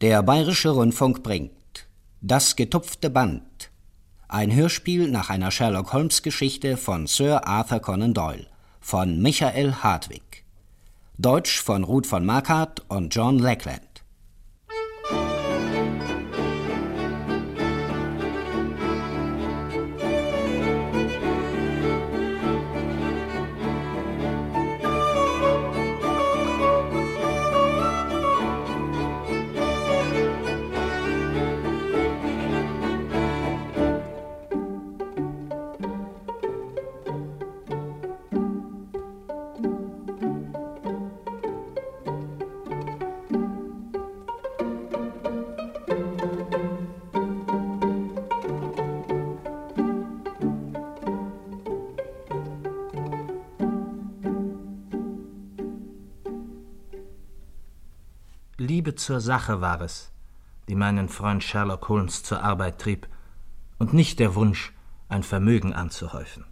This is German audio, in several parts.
Der Bayerische Rundfunk bringt Das getupfte Band. Ein Hörspiel nach einer Sherlock Holmes Geschichte von Sir Arthur Conan Doyle von Michael Hartwig. Deutsch von Ruth von Marquardt und John Lackland. Zur Sache war es, die meinen Freund Sherlock Holmes zur Arbeit trieb, und nicht der Wunsch, ein Vermögen anzuhäufen.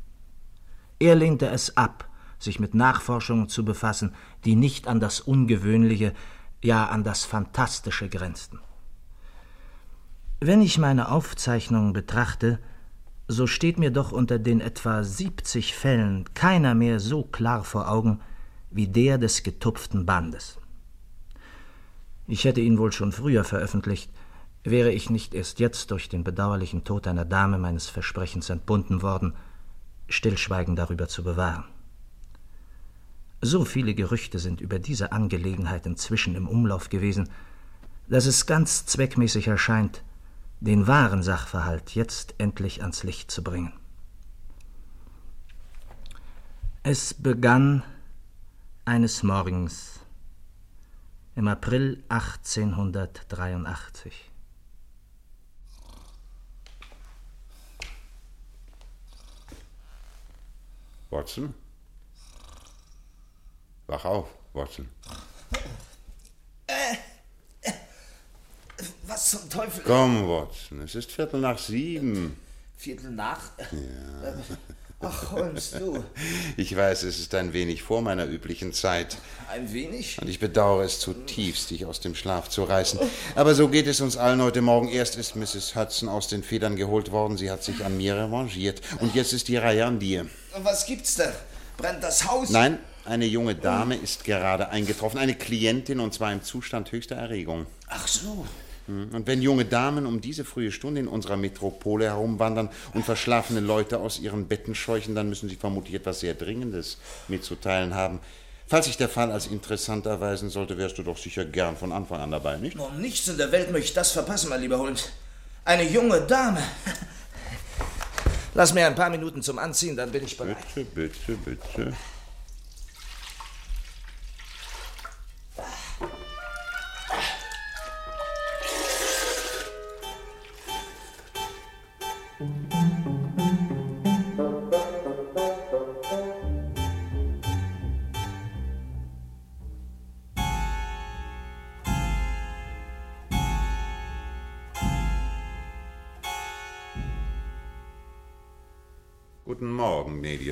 Er lehnte es ab, sich mit Nachforschungen zu befassen, die nicht an das Ungewöhnliche, ja an das Fantastische grenzten. Wenn ich meine Aufzeichnungen betrachte, so steht mir doch unter den etwa 70 Fällen keiner mehr so klar vor Augen wie der des getupften Bandes. Ich hätte ihn wohl schon früher veröffentlicht, wäre ich nicht erst jetzt durch den bedauerlichen Tod einer Dame meines Versprechens entbunden worden, Stillschweigen darüber zu bewahren. So viele Gerüchte sind über diese Angelegenheit inzwischen im Umlauf gewesen, dass es ganz zweckmäßig erscheint, den wahren Sachverhalt jetzt endlich ans Licht zu bringen. Es begann eines Morgens im April 1883. Watson? Wach auf, Watson. Äh, äh, was zum Teufel? Komm, Watson, es ist Viertel nach sieben. Viertel nach? Ja. Ach, Holmes, du. Ich weiß, es ist ein wenig vor meiner üblichen Zeit. Ein wenig? Und ich bedauere es zutiefst, dich aus dem Schlaf zu reißen. Aber so geht es uns allen heute Morgen. Erst ist Mrs. Hudson aus den Federn geholt worden. Sie hat sich an mir revanchiert. Und jetzt ist die Reihe an dir. Was gibt's da? Brennt das Haus? Nein, eine junge Dame ist gerade eingetroffen. Eine Klientin und zwar im Zustand höchster Erregung. Ach so. Hm, und wenn junge Damen um diese frühe Stunde in unserer Metropole herumwandern und verschlafene Leute aus ihren Betten scheuchen, dann müssen sie vermutlich etwas sehr Dringendes mitzuteilen haben. Falls sich der Fall als interessant erweisen sollte, wärst du doch sicher gern von Anfang an dabei, nicht? Noch nichts in der Welt möchte ich das verpassen, mein lieber Holmes. Eine junge Dame. Lass mir ein paar Minuten zum Anziehen, dann bin ich bereit. Bitte, bitte, bitte.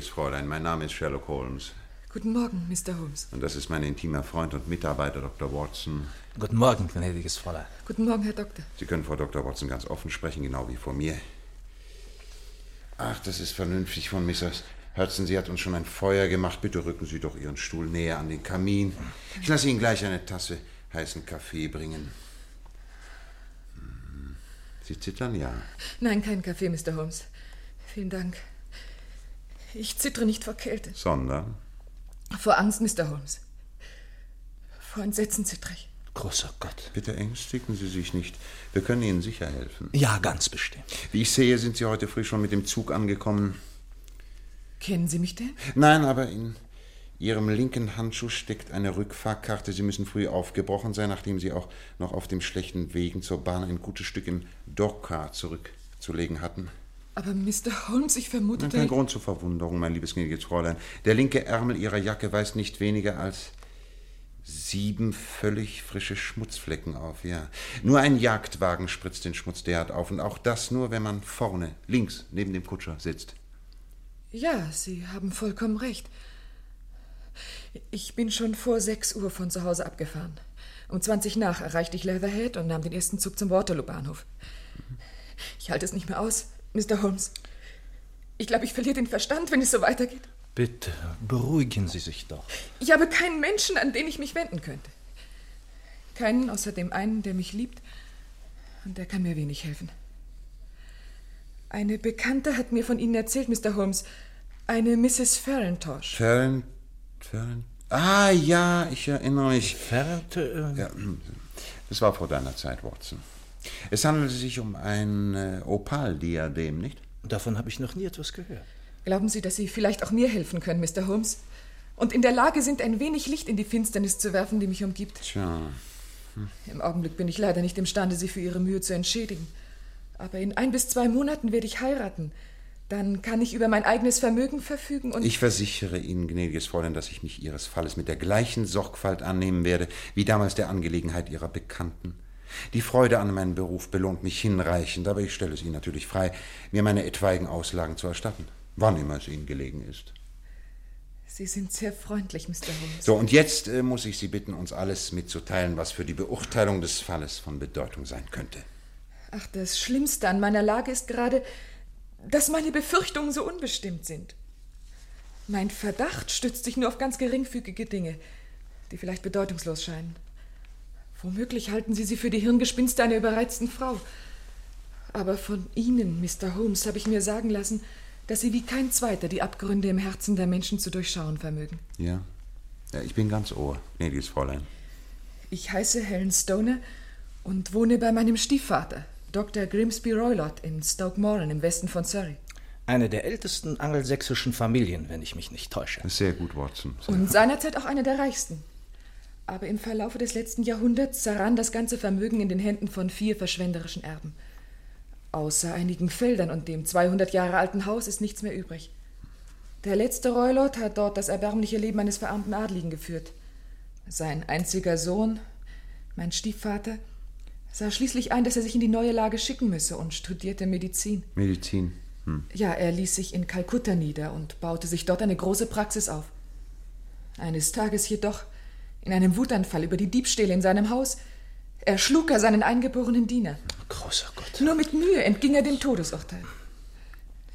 Gnädiges Fräulein. Mein Name ist Sherlock Holmes. Guten Morgen, Mr. Holmes. Und das ist mein intimer Freund und Mitarbeiter, Dr. Watson. Guten Morgen, gnädiges Fräulein. Guten Morgen, Herr Doktor. Sie können Frau Dr. Watson ganz offen sprechen, genau wie vor mir. Ach, das ist vernünftig von Mrs. Hudson. Sie hat uns schon ein Feuer gemacht. Bitte rücken Sie doch Ihren Stuhl näher an den Kamin. Ich lasse Ihnen gleich eine Tasse heißen Kaffee bringen. Hm. Sie zittern, ja? Nein, kein Kaffee, Mr. Holmes. Vielen Dank. Ich zittere nicht vor Kälte. Sondern? Vor Angst, Mr. Holmes. Vor Entsetzen zittere ich. Großer Gott. Bitte ängstigen Sie sich nicht. Wir können Ihnen sicher helfen. Ja, ganz bestimmt. Wie ich sehe, sind Sie heute früh schon mit dem Zug angekommen. Kennen Sie mich denn? Nein, aber in Ihrem linken Handschuh steckt eine Rückfahrkarte. Sie müssen früh aufgebrochen sein, nachdem Sie auch noch auf dem schlechten Wegen zur Bahn ein gutes Stück im Dogcar zurückzulegen hatten. Aber Mr. Holmes, ich vermute. Kein Grund zur Verwunderung, mein liebes gnädiges Fräulein. Der linke Ärmel Ihrer Jacke weist nicht weniger als sieben völlig frische Schmutzflecken auf, ja. Nur ein Jagdwagen spritzt den Schmutz derart auf und auch das nur, wenn man vorne, links, neben dem Kutscher sitzt. Ja, Sie haben vollkommen recht. Ich bin schon vor sechs Uhr von zu Hause abgefahren. Um 20 nach erreichte ich Leatherhead und nahm den ersten Zug zum Waterloo-Bahnhof. Ich halte es nicht mehr aus, Mr. Holmes. Ich glaube, ich verliere den Verstand, wenn es so weitergeht. Bitte, beruhigen Sie sich doch. Ich habe keinen Menschen, an den ich mich wenden könnte. Keinen außer dem einen, der mich liebt, und der kann mir wenig helfen. Eine Bekannte hat mir von Ihnen erzählt, Mr. Holmes. Eine Mrs. Farrentosh. Fern, Fern. Ah, ja, ich erinnere mich. Fernte, äh, Ja, das war vor deiner Zeit, Watson. Es handelte sich um ein äh, Opaldiadem, nicht? davon habe ich noch nie etwas gehört. Glauben Sie, dass Sie vielleicht auch mir helfen können, Mr. Holmes? Und in der Lage sind, ein wenig Licht in die Finsternis zu werfen, die mich umgibt. Tja, Im Augenblick bin ich leider nicht imstande, Sie für Ihre Mühe zu entschädigen. Aber in ein bis zwei Monaten werde ich heiraten. Dann kann ich über mein eigenes Vermögen verfügen und. ich versichere Ihnen, gnädiges Fräulein, dass ich mich Ihres Falles mit der gleichen Sorgfalt annehmen werde, wie damals der Angelegenheit Ihrer Bekannten. Die Freude an meinem Beruf belohnt mich hinreichend, aber ich stelle es Ihnen natürlich frei, mir meine etwaigen Auslagen zu erstatten, wann immer es Ihnen gelegen ist. Sie sind sehr freundlich, Mr. Holmes. So, und jetzt äh, muss ich Sie bitten, uns alles mitzuteilen, was für die Beurteilung des Falles von Bedeutung sein könnte. Ach, das Schlimmste an meiner Lage ist gerade, dass meine Befürchtungen so unbestimmt sind. Mein Verdacht stützt sich nur auf ganz geringfügige Dinge, die vielleicht bedeutungslos scheinen. Womöglich halten Sie sie für die Hirngespinste einer überreizten Frau. Aber von Ihnen, Mr. Holmes, habe ich mir sagen lassen, dass Sie wie kein Zweiter die Abgründe im Herzen der Menschen zu durchschauen vermögen. Ja? ja ich bin ganz Ohr, gnädiges Fräulein. Ich heiße Helen Stoner und wohne bei meinem Stiefvater, Dr. Grimsby Roylott in Stoke Moran im Westen von Surrey. Eine der ältesten angelsächsischen Familien, wenn ich mich nicht täusche. Sehr gut, Watson. Sehr Und seinerzeit auch eine der reichsten. Aber im Verlaufe des letzten Jahrhunderts zerrann das ganze Vermögen in den Händen von vier verschwenderischen Erben. Außer einigen Feldern und dem 200 Jahre alten Haus ist nichts mehr übrig. Der letzte Roylott hat dort das erbärmliche Leben eines verarmten Adligen geführt. Sein einziger Sohn, mein Stiefvater, sah schließlich ein, dass er sich in die neue Lage schicken müsse und studierte Medizin. Medizin. Hm. Ja, er ließ sich in Kalkutta nieder und baute sich dort eine große Praxis auf. Eines Tages jedoch, in einem Wutanfall über die Diebstähle in seinem Haus, erschlug er seinen eingeborenen Diener. Großer Gott. Nur mit Mühe entging er dem Todesurteil.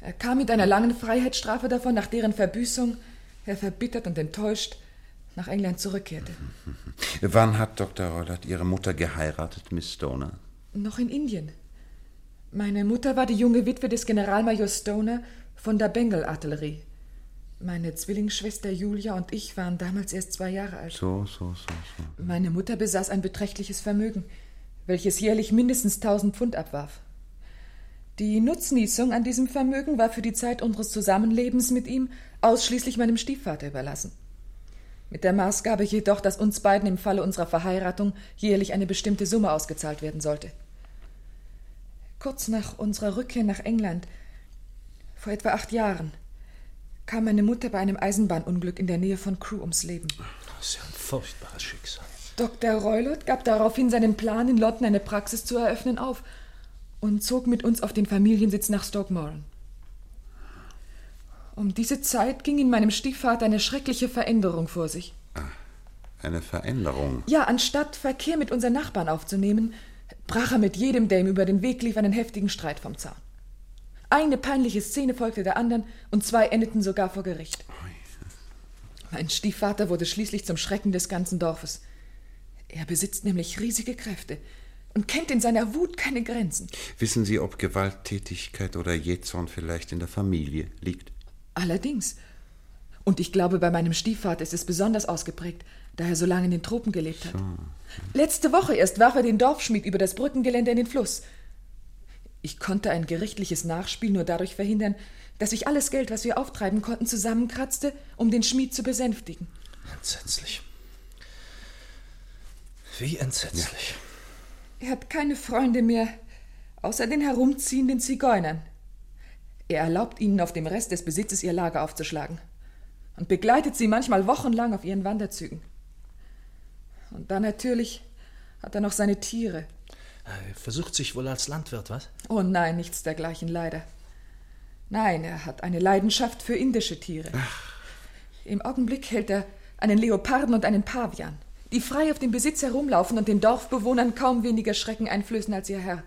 Er kam mit einer langen Freiheitsstrafe davon, nach deren Verbüßung er verbittert und enttäuscht nach England zurückkehrte. Wann hat Dr. Rollert Ihre Mutter geheiratet, Miss Stoner? Noch in Indien. Meine Mutter war die junge Witwe des Generalmajor Stoner von der Bengal-Artillerie. Meine Zwillingsschwester Julia und ich waren damals erst zwei Jahre alt. So, so, so, so. Meine Mutter besaß ein beträchtliches Vermögen, welches jährlich mindestens 1000 Pfund abwarf. Die Nutznießung an diesem Vermögen war für die Zeit unseres Zusammenlebens mit ihm ausschließlich meinem Stiefvater überlassen. Mit der Maßgabe jedoch, dass uns beiden im Falle unserer Verheiratung jährlich eine bestimmte Summe ausgezahlt werden sollte. Kurz nach unserer Rückkehr nach England, vor etwa acht Jahren, kam meine Mutter bei einem Eisenbahnunglück in der Nähe von Crewe ums Leben. Das ist ja ein furchtbares Schicksal. Dr. Roylott gab daraufhin seinen Plan, in London eine Praxis zu eröffnen, auf und zog mit uns auf den Familiensitz nach Stoke Moran. Um diese Zeit ging in meinem Stiefvater eine schreckliche Veränderung vor sich. Eine Veränderung. Ja, anstatt Verkehr mit unseren Nachbarn aufzunehmen, brach er mit jedem, der ihm über den Weg lief, einen heftigen Streit vom Zaun. Eine peinliche Szene folgte der anderen und zwei endeten sogar vor Gericht. Mein Stiefvater wurde schließlich zum Schrecken des ganzen Dorfes. Er besitzt nämlich riesige Kräfte und kennt in seiner Wut keine Grenzen. Wissen Sie, ob Gewalttätigkeit oder Jähzorn vielleicht in der Familie liegt? Allerdings. Und ich glaube, bei meinem Stiefvater ist es besonders ausgeprägt, da er so lange in den Tropen gelebt hat. Letzte Woche erst warf er den Dorfschmied über das Brückengeländer in den Fluss. Ich konnte ein gerichtliches Nachspiel nur dadurch verhindern, dass ich alles Geld, was wir auftreiben konnten, zusammenkratzte, um den Schmied zu besänftigen. Entsetzlich. Wie entsetzlich. Er hat keine Freunde mehr, außer den herumziehenden Zigeunern. Er erlaubt ihnen, auf dem Rest des Besitzes ihr Lager aufzuschlagen und begleitet sie manchmal wochenlang auf ihren Wanderzügen. Und dann natürlich hat er noch seine Tiere. Er versucht sich wohl als Landwirt, was? Oh nein, nichts dergleichen, leider. Nein, er hat eine Leidenschaft für indische Tiere. Im Augenblick hält er einen Leoparden und einen Pavian. die frei auf dem Besitz herumlaufen und den Dorfbewohnern kaum weniger Schrecken einflößen als ihr Herr.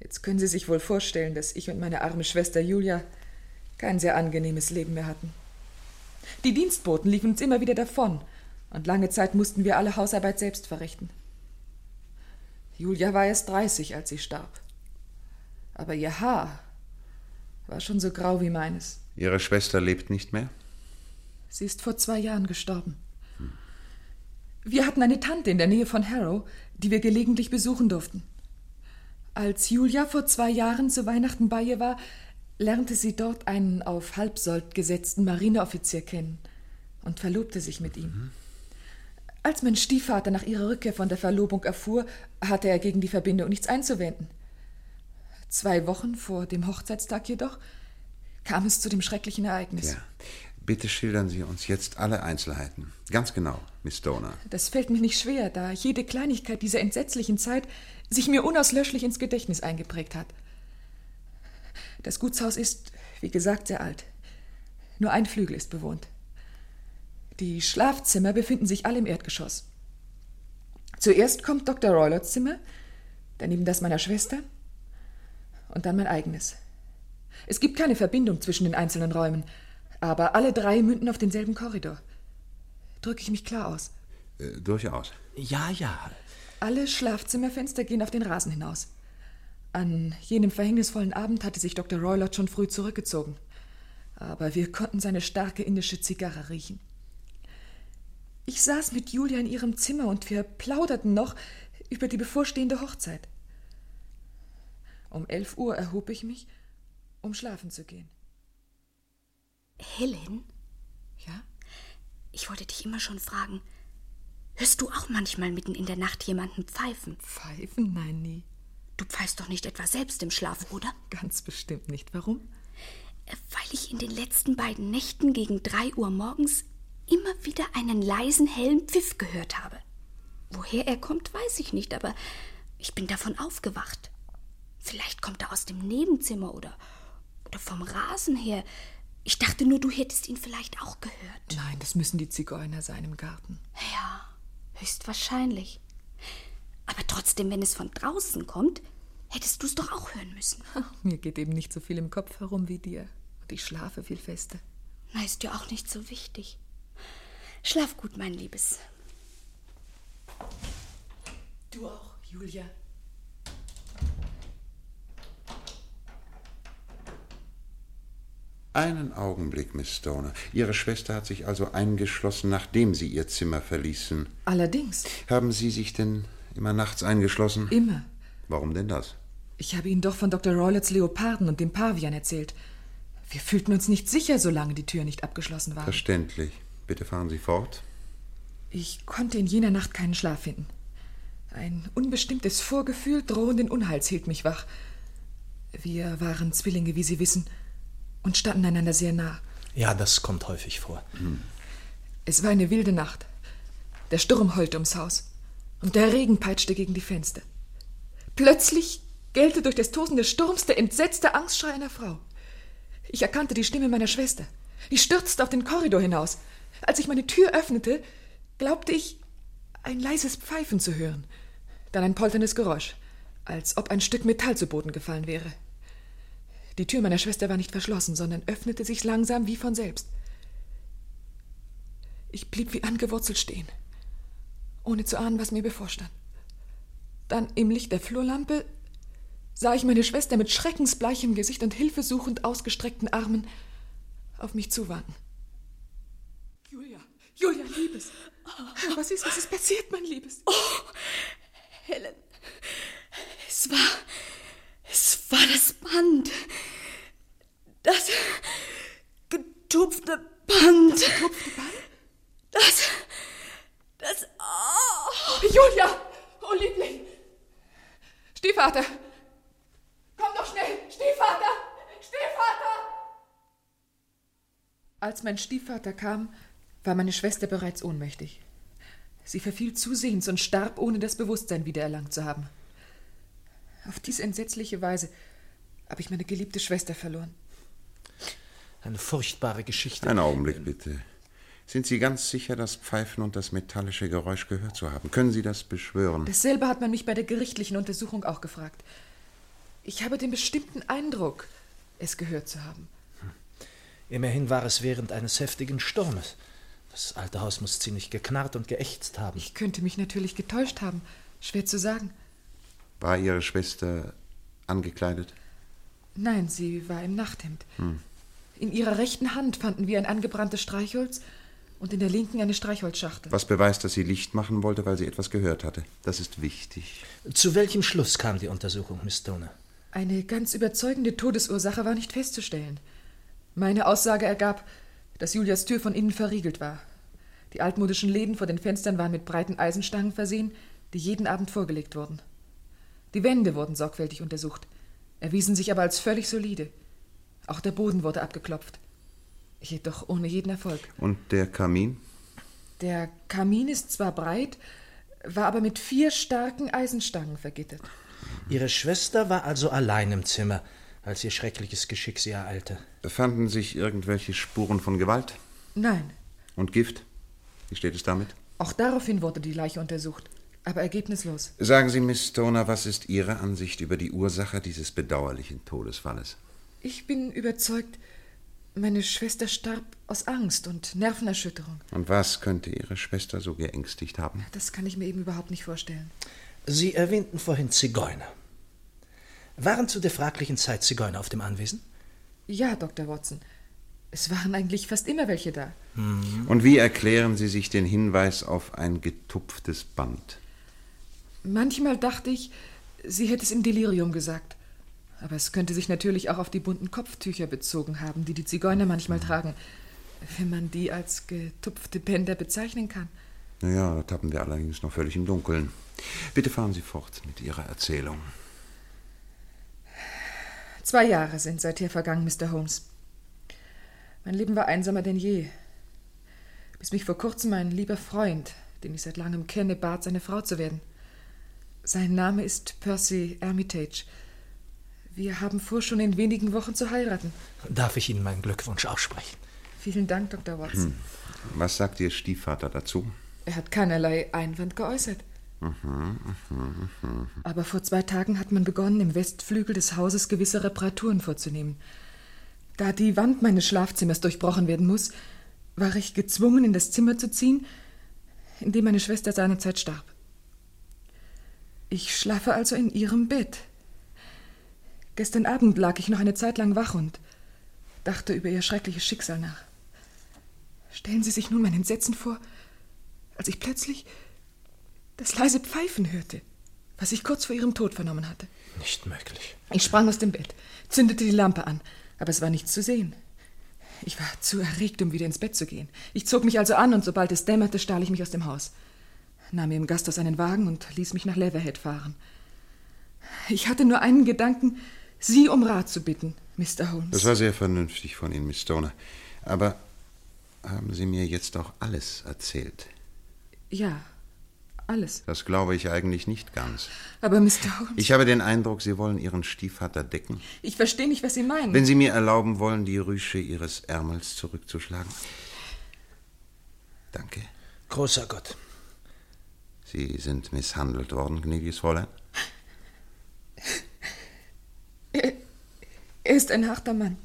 Jetzt können Sie sich wohl vorstellen, dass ich und meine arme Schwester Julia kein sehr angenehmes Leben mehr hatten. Die Dienstboten liefen uns immer wieder davon, und lange Zeit mussten wir alle Hausarbeit selbst verrichten. Julia war erst dreißig, als sie starb. Aber ihr Haar war schon so grau wie meines. Ihre Schwester lebt nicht mehr? Sie ist vor zwei Jahren gestorben. Wir hatten eine Tante in der Nähe von Harrow, die wir gelegentlich besuchen durften. Als Julia vor zwei Jahren zu Weihnachten bei ihr war, lernte sie dort einen auf Halbsold gesetzten Marineoffizier kennen und verlobte sich mit ihm. Als mein Stiefvater nach ihrer Rückkehr von der Verlobung erfuhr, hatte er gegen die Verbindung nichts einzuwenden. Zwei Wochen vor dem Hochzeitstag jedoch kam es zu dem schrecklichen Ereignis. Ja. Bitte schildern Sie uns jetzt alle Einzelheiten. Ganz genau, Miss Donner. Das fällt mir nicht schwer, da jede Kleinigkeit dieser entsetzlichen Zeit sich mir unauslöschlich ins Gedächtnis eingeprägt hat. Das Gutshaus ist, wie gesagt, sehr alt. Nur ein Flügel ist bewohnt. Die Schlafzimmer befinden sich alle im Erdgeschoss. Zuerst kommt Dr. Roylots Zimmer, daneben das meiner Schwester und dann mein eigenes. Es gibt keine Verbindung zwischen den einzelnen Räumen, aber alle drei münden auf denselben Korridor. Drücke ich mich klar aus? Äh, durchaus. Ja, ja. Alle Schlafzimmerfenster gehen auf den Rasen hinaus. An jenem verhängnisvollen Abend hatte sich Dr. Roylott schon früh zurückgezogen. Aber wir konnten seine starke indische Zigarre riechen. Ich saß mit Julia in ihrem Zimmer und wir plauderten noch über die bevorstehende Hochzeit. Um elf Uhr erhob ich mich, um schlafen zu gehen. Helen? Ja? Ich wollte dich immer schon fragen. Hörst du auch manchmal mitten in der Nacht jemanden pfeifen? Pfeifen? Nein, nie. Du pfeifst doch nicht etwa selbst im Schlaf, oder? Ganz bestimmt nicht. Warum? Äh, Weil ich in den letzten beiden Nächten gegen drei Uhr morgens immer wieder einen leisen, hellen Pfiff gehört habe. Woher er kommt, weiß ich nicht, aber ich bin davon aufgewacht. Vielleicht kommt er aus dem Nebenzimmer oder, oder vom Rasen her. Ich dachte nur, du hättest ihn vielleicht auch gehört. Nein, das müssen die Zigeuner sein im Garten. Ja, höchstwahrscheinlich. Aber trotzdem, wenn es von draußen kommt, hättest du es doch auch hören müssen. Mir geht eben nicht so viel im Kopf herum wie dir. Und ich schlafe viel fester. Na, ist ja auch nicht so wichtig. Schlaf gut, mein Liebes. Du auch, Julia. Einen Augenblick, Miss Stoner. Ihre Schwester hat sich also eingeschlossen, nachdem Sie Ihr Zimmer verließen. Allerdings, Haben Sie sich denn immer nachts eingeschlossen? immer. Warum denn das? Ich habe Ihnen doch von Dr. Roylotts Leoparden und dem Pavian erzählt. Wir fühlten uns nicht sicher, solange die Tür nicht abgeschlossen war. Verständlich. Bitte fahren Sie fort. Ich konnte in jener Nacht keinen Schlaf finden. Ein unbestimmtes Vorgefühl drohenden Unheils hielt mich wach. Wir waren Zwillinge, wie Sie wissen, und standen einander sehr nah. Ja, das kommt häufig vor. Es war eine wilde Nacht. Der Sturm heulte ums Haus und der Regen peitschte gegen die Fenster. Plötzlich gellte durch das Tosen des Sturms der entsetzte Angstschrei einer Frau. Ich erkannte die Stimme meiner Schwester. Ich stürzte auf den Korridor hinaus. Als ich meine Tür öffnete, glaubte ich, ein leises Pfeifen zu hören. Dann ein polterndes Geräusch, als ob ein Stück Metall zu Boden gefallen wäre. Die Tür meiner Schwester war nicht verschlossen, sondern öffnete sich langsam wie von selbst. Ich blieb wie angewurzelt stehen, ohne zu ahnen, was mir bevorstand. Dann im Licht der Flurlampe sah ich meine Schwester mit schreckensbleichem Gesicht und hilfesuchend ausgestreckten Armen auf mich zuwanken. Julia, Liebes. Was ist, was ist passiert, mein Liebes? Helen, es war. Es war das Band. Das getupfte Band. Getupfte Band? Das. Das. Oh. Julia! Oh, Liebling! Stiefvater! Komm doch schnell! Stiefvater! Stiefvater! Als mein Stiefvater kam, war meine Schwester bereits ohnmächtig. Sie verfiel zusehends und starb, ohne das Bewusstsein wiedererlangt zu haben. Auf diese entsetzliche Weise habe ich meine geliebte Schwester verloren. Eine furchtbare Geschichte. Einen Augenblick, bitte. Sind Sie ganz sicher, das Pfeifen und das metallische Geräusch gehört zu haben? Können Sie das beschwören? Dasselbe hat man mich bei der gerichtlichen Untersuchung auch gefragt. Ich habe den bestimmten Eindruck, es gehört zu haben. Immerhin war es während eines heftigen Sturmes. Das alte Haus muss ziemlich geknarrt und geächzt haben. Ich könnte mich natürlich getäuscht haben. Schwer zu sagen. War Ihre Schwester angekleidet? Nein, sie war im Nachthemd. Hm. In ihrer rechten Hand fanden wir ein angebranntes Streichholz und in der linken eine Streichholzschachtel. Was beweist, dass sie Licht machen wollte, weil sie etwas gehört hatte. Das ist wichtig. Zu welchem Schluss kam die Untersuchung, Miss Stoner? Eine ganz überzeugende Todesursache war nicht festzustellen. Meine Aussage ergab, dass Julias Tür von innen verriegelt war. Die altmodischen Läden vor den Fenstern waren mit breiten Eisenstangen versehen, die jeden Abend vorgelegt wurden. Die Wände wurden sorgfältig untersucht, erwiesen sich aber als völlig solide. Auch der Boden wurde abgeklopft. Jedoch ohne jeden Erfolg. Und der Kamin? Der Kamin ist zwar breit, war aber mit vier starken Eisenstangen vergittert. Ihre Schwester war also allein im Zimmer, als ihr schreckliches Geschick sie ereilte. Fanden sich irgendwelche Spuren von Gewalt? Nein. Und Gift? Wie steht es damit? Auch daraufhin wurde die Leiche untersucht, aber ergebnislos. Sagen Sie, Miss Stoner, was ist Ihre Ansicht über die Ursache dieses bedauerlichen Todesfalles? Ich bin überzeugt, meine Schwester starb aus Angst und Nervenerschütterung. Und was könnte Ihre Schwester so geängstigt haben? Das kann ich mir eben überhaupt nicht vorstellen. Sie erwähnten vorhin Zigeuner. Waren zu der fraglichen Zeit Zigeuner auf dem Anwesen? Ja, Dr. Watson. Es waren eigentlich fast immer welche da. Mhm. Und wie erklären Sie sich den Hinweis auf ein getupftes Band? Manchmal dachte ich, sie hätte es im Delirium gesagt. Aber es könnte sich natürlich auch auf die bunten Kopftücher bezogen haben, die die Zigeuner manchmal mhm. tragen, wenn man die als getupfte Bänder bezeichnen kann. Naja, da tappen wir allerdings noch völlig im Dunkeln. Bitte fahren Sie fort mit Ihrer Erzählung. Zwei Jahre sind seither vergangen, Mr. Holmes. Mein Leben war einsamer denn je. Bis mich vor kurzem ein lieber Freund, den ich seit langem kenne, bat, seine Frau zu werden. Sein Name ist Percy Armitage. Wir haben vor, schon in wenigen Wochen zu heiraten. Darf ich Ihnen meinen Glückwunsch aussprechen? Vielen Dank, Dr. Watson. Hm. Was sagt Ihr Stiefvater dazu? Er hat keinerlei Einwand geäußert. Aber vor zwei Tagen hat man begonnen, im Westflügel des Hauses gewisse Reparaturen vorzunehmen. Da die Wand meines Schlafzimmers durchbrochen werden muss, war ich gezwungen, in das Zimmer zu ziehen, in dem meine Schwester seinerzeit starb. Ich schlafe also in ihrem Bett. Gestern Abend lag ich noch eine Zeit lang wach und dachte über ihr schreckliches Schicksal nach. Stellen Sie sich nun mein Entsetzen vor, als ich plötzlich das leise Pfeifen hörte, was ich kurz vor ihrem Tod vernommen hatte. Nicht möglich. Ich sprang aus dem Bett, zündete die Lampe an, aber es war nichts zu sehen. Ich war zu erregt, um wieder ins Bett zu gehen. Ich zog mich also an und sobald es dämmerte, stahl ich mich aus dem Haus, nahm mir im Gasthaus einen Wagen und ließ mich nach Leatherhead fahren. Ich hatte nur einen Gedanken, Sie um Rat zu bitten, Mr. Holmes. Das war sehr vernünftig von Ihnen, Miss Stoner. Aber haben Sie mir jetzt auch alles erzählt? Ja, alles. Das glaube ich eigentlich nicht ganz. Aber Mr. Holmes. Ich habe den Eindruck, Sie wollen Ihren Stiefvater decken. Ich verstehe nicht, was Sie meinen. Wenn Sie mir erlauben wollen, die Rüsche Ihres Ärmels zurückzuschlagen. Danke. Großer Gott. Sie sind misshandelt worden, gnädiges Fräulein? Er, er ist ein harter Mann.